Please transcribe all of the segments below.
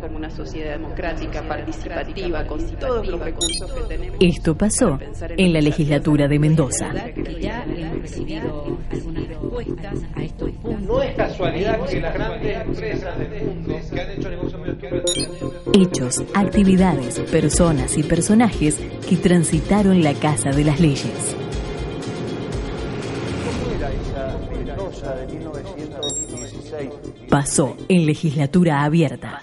como una sociedad democrática, participativa, con todos los recursos que tenemos. Esto pasó en la legislatura de Mendoza. No es casualidad que las grandes empresas del mundo que han hecho negocios Hechos, actividades, personas y personajes que transitaron la casa de las leyes. Pasó en legislatura abierta.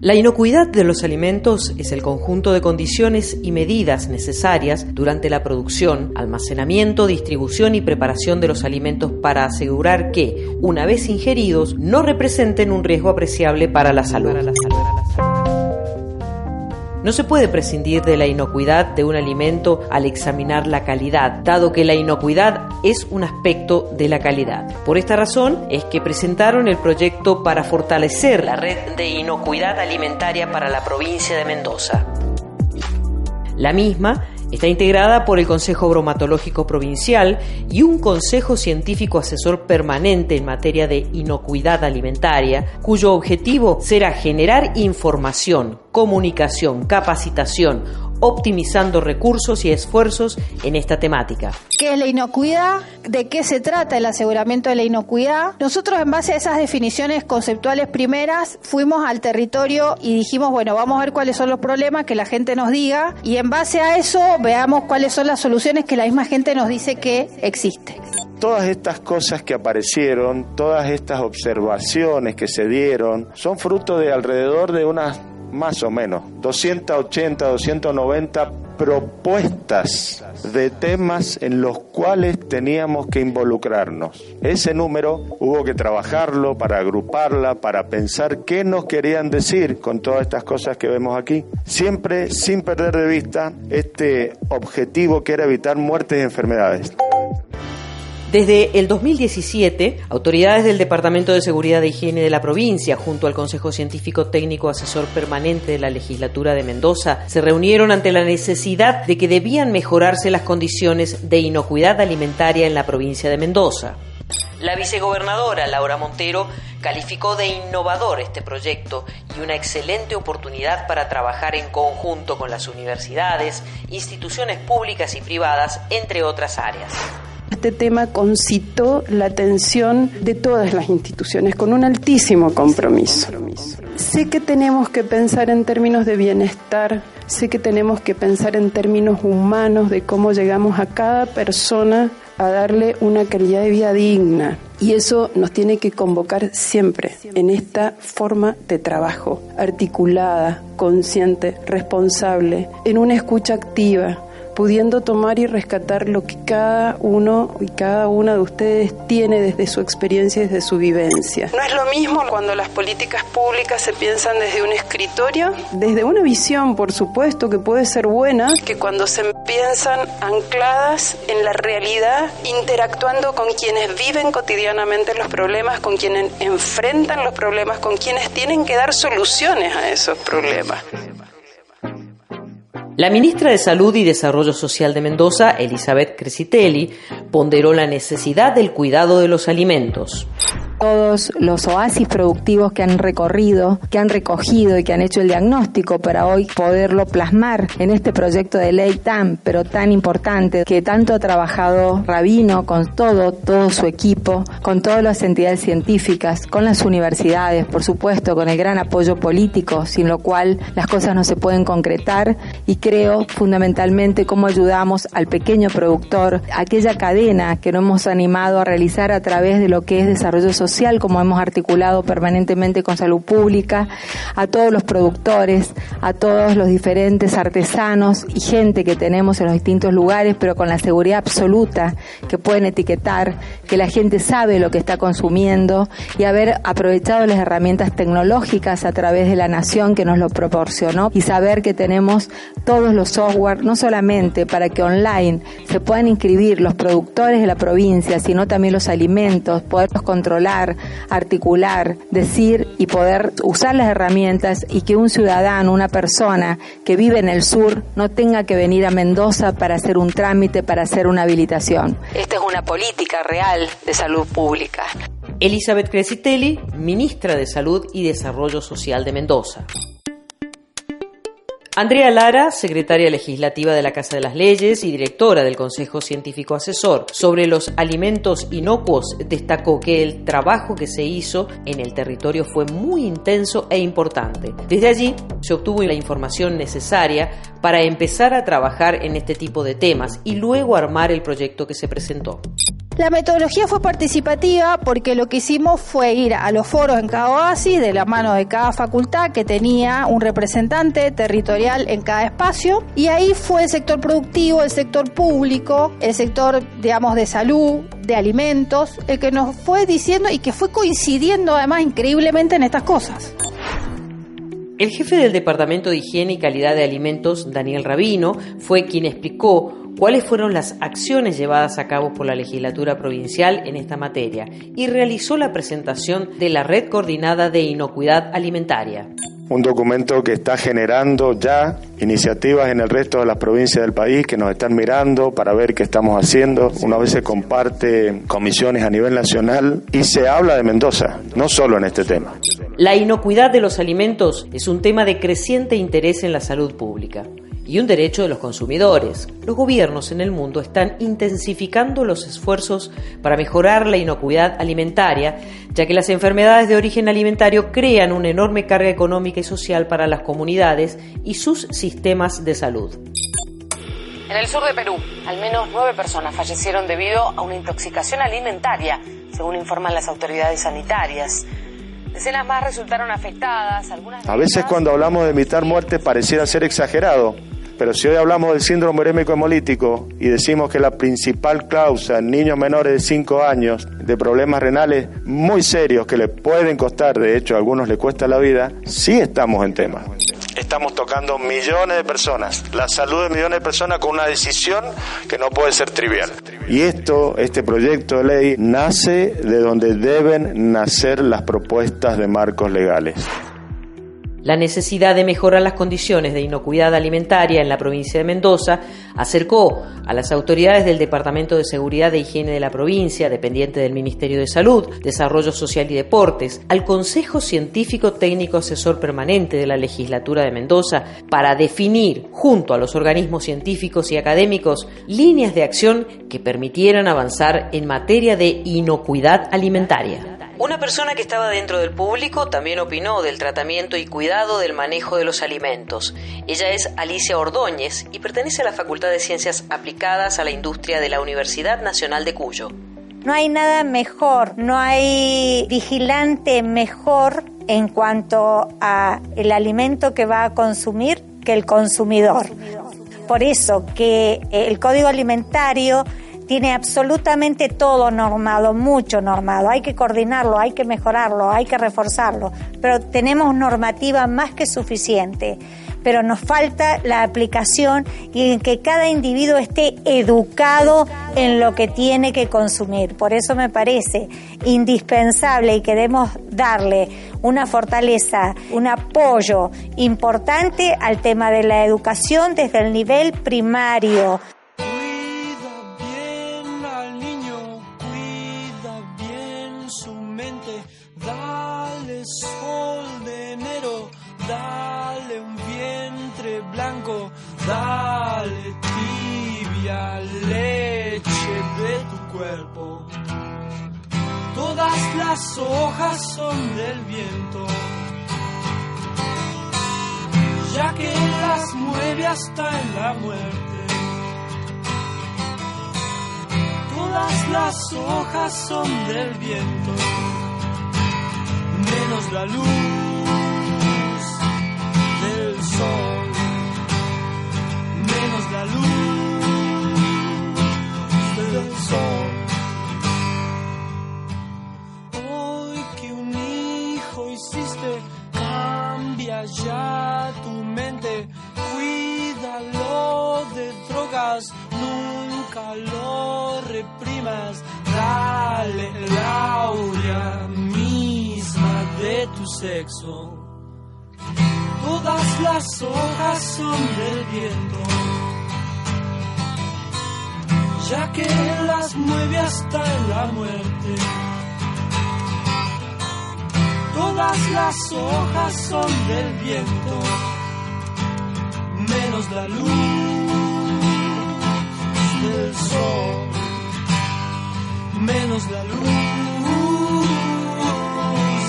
La inocuidad de los alimentos es el conjunto de condiciones y medidas necesarias durante la producción, almacenamiento, distribución y preparación de los alimentos para asegurar que, una vez ingeridos, no representen un riesgo apreciable para la salud. No se puede prescindir de la inocuidad de un alimento al examinar la calidad, dado que la inocuidad es un aspecto de la calidad. Por esta razón es que presentaron el proyecto para fortalecer la red de inocuidad alimentaria para la provincia de Mendoza. La misma Está integrada por el Consejo Bromatológico Provincial y un Consejo Científico Asesor Permanente en materia de inocuidad alimentaria, cuyo objetivo será generar información, comunicación, capacitación, optimizando recursos y esfuerzos en esta temática. ¿Qué es la inocuidad? ¿De qué se trata el aseguramiento de la inocuidad? Nosotros en base a esas definiciones conceptuales primeras fuimos al territorio y dijimos, bueno, vamos a ver cuáles son los problemas, que la gente nos diga y en base a eso veamos cuáles son las soluciones que la misma gente nos dice que existen. Todas estas cosas que aparecieron, todas estas observaciones que se dieron, son fruto de alrededor de unas más o menos, 280, 290 propuestas de temas en los cuales teníamos que involucrarnos. Ese número hubo que trabajarlo para agruparla, para pensar qué nos querían decir con todas estas cosas que vemos aquí, siempre sin perder de vista este objetivo que era evitar muertes y enfermedades. Desde el 2017, autoridades del Departamento de Seguridad e Higiene de la provincia, junto al Consejo Científico Técnico Asesor Permanente de la Legislatura de Mendoza, se reunieron ante la necesidad de que debían mejorarse las condiciones de inocuidad alimentaria en la provincia de Mendoza. La vicegobernadora Laura Montero calificó de innovador este proyecto y una excelente oportunidad para trabajar en conjunto con las universidades, instituciones públicas y privadas, entre otras áreas. Este tema concitó la atención de todas las instituciones con un altísimo compromiso. Sé que tenemos que pensar en términos de bienestar, sé que tenemos que pensar en términos humanos de cómo llegamos a cada persona a darle una calidad de vida digna. Y eso nos tiene que convocar siempre en esta forma de trabajo, articulada, consciente, responsable, en una escucha activa, pudiendo tomar y rescatar lo que cada uno y cada una de ustedes tiene desde su experiencia y desde su vivencia. No es lo mismo cuando las políticas públicas se piensan desde un escritorio, desde una visión, por supuesto, que puede ser buena, que cuando se piensan ancladas en la realidad, interactuando con quienes viven cotidianamente los problemas, con quienes enfrentan los problemas, con quienes tienen que dar soluciones a esos problemas. La ministra de Salud y Desarrollo Social de Mendoza, Elizabeth Cresitelli, ponderó la necesidad del cuidado de los alimentos todos los oasis productivos que han recorrido, que han recogido y que han hecho el diagnóstico para hoy poderlo plasmar en este proyecto de ley tan, pero tan importante que tanto ha trabajado Rabino con todo, todo su equipo, con todas las entidades científicas, con las universidades, por supuesto, con el gran apoyo político, sin lo cual las cosas no se pueden concretar. Y creo fundamentalmente cómo ayudamos al pequeño productor, aquella cadena que nos hemos animado a realizar a través de lo que es desarrollo social como hemos articulado permanentemente con salud pública, a todos los productores, a todos los diferentes artesanos y gente que tenemos en los distintos lugares, pero con la seguridad absoluta que pueden etiquetar, que la gente sabe lo que está consumiendo y haber aprovechado las herramientas tecnológicas a través de la nación que nos lo proporcionó y saber que tenemos todos los software, no solamente para que online se puedan inscribir los productores de la provincia, sino también los alimentos, poderlos controlar hablar, articular, decir y poder usar las herramientas y que un ciudadano, una persona que vive en el sur no tenga que venir a Mendoza para hacer un trámite, para hacer una habilitación. Esta es una política real de salud pública. Elizabeth Cresitelli, ministra de Salud y Desarrollo Social de Mendoza. Andrea Lara, secretaria legislativa de la Casa de las Leyes y directora del Consejo Científico Asesor sobre los alimentos inocuos, destacó que el trabajo que se hizo en el territorio fue muy intenso e importante. Desde allí se obtuvo la información necesaria para empezar a trabajar en este tipo de temas y luego armar el proyecto que se presentó. La metodología fue participativa porque lo que hicimos fue ir a los foros en cada oasis de la mano de cada facultad que tenía un representante territorial en cada espacio y ahí fue el sector productivo, el sector público, el sector digamos de salud, de alimentos, el que nos fue diciendo y que fue coincidiendo además increíblemente en estas cosas. El jefe del Departamento de Higiene y Calidad de Alimentos, Daniel Rabino, fue quien explicó cuáles fueron las acciones llevadas a cabo por la legislatura provincial en esta materia y realizó la presentación de la Red Coordinada de Inocuidad Alimentaria. Un documento que está generando ya iniciativas en el resto de las provincias del país que nos están mirando para ver qué estamos haciendo. Una vez se comparte comisiones a nivel nacional y se habla de Mendoza, no solo en este tema. La inocuidad de los alimentos es un tema de creciente interés en la salud pública y un derecho de los consumidores. Los gobiernos en el mundo están intensificando los esfuerzos para mejorar la inocuidad alimentaria, ya que las enfermedades de origen alimentario crean una enorme carga económica y social para las comunidades y sus sistemas de salud. En el sur de Perú, al menos nueve personas fallecieron debido a una intoxicación alimentaria, según informan las autoridades sanitarias. Decenas más resultaron afectadas. Algunas a veces cuando hablamos de evitar muerte pareciera ser exagerado, pero si hoy hablamos del síndrome urémico hemolítico y decimos que la principal causa en niños menores de 5 años de problemas renales muy serios que le pueden costar, de hecho a algunos le cuesta la vida, sí estamos en tema. Estamos tocando millones de personas, la salud de millones de personas con una decisión que no puede ser trivial. Y esto, este proyecto de ley, nace de donde deben nacer las propuestas de marcos legales. La necesidad de mejorar las condiciones de inocuidad alimentaria en la provincia de Mendoza acercó a las autoridades del Departamento de Seguridad e Higiene de la provincia, dependiente del Ministerio de Salud, Desarrollo Social y Deportes, al Consejo Científico Técnico Asesor Permanente de la Legislatura de Mendoza para definir, junto a los organismos científicos y académicos, líneas de acción que permitieran avanzar en materia de inocuidad alimentaria. Una persona que estaba dentro del público también opinó del tratamiento y cuidado del manejo de los alimentos. Ella es Alicia Ordóñez y pertenece a la Facultad de Ciencias Aplicadas a la Industria de la Universidad Nacional de Cuyo. No hay nada mejor, no hay vigilante mejor en cuanto a el alimento que va a consumir que el consumidor. Por eso que el código alimentario tiene absolutamente todo normado, mucho normado. Hay que coordinarlo, hay que mejorarlo, hay que reforzarlo, pero tenemos normativa más que suficiente. Pero nos falta la aplicación y en que cada individuo esté educado en lo que tiene que consumir. Por eso me parece indispensable y queremos darle una fortaleza, un apoyo importante al tema de la educación desde el nivel primario. Todas las hojas son del viento. Ya que las mueve hasta en la muerte. Todas las hojas son del viento. Menos la luz nunca lo reprimas, dale Laura su sexo. Todas las hojas son del viento, ya que las mueve hasta la muerte. Todas las hojas son del viento, menos la luz del sol, menos la luz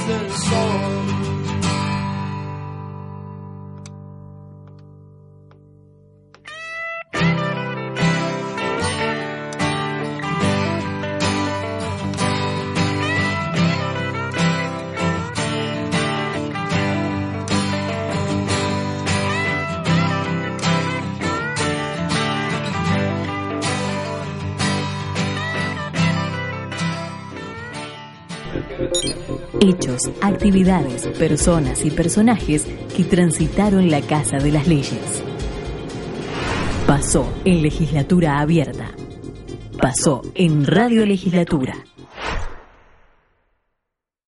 del sol. Hechos, actividades, personas y personajes que transitaron la Casa de las Leyes. Pasó en legislatura abierta. Pasó en Radio Legislatura.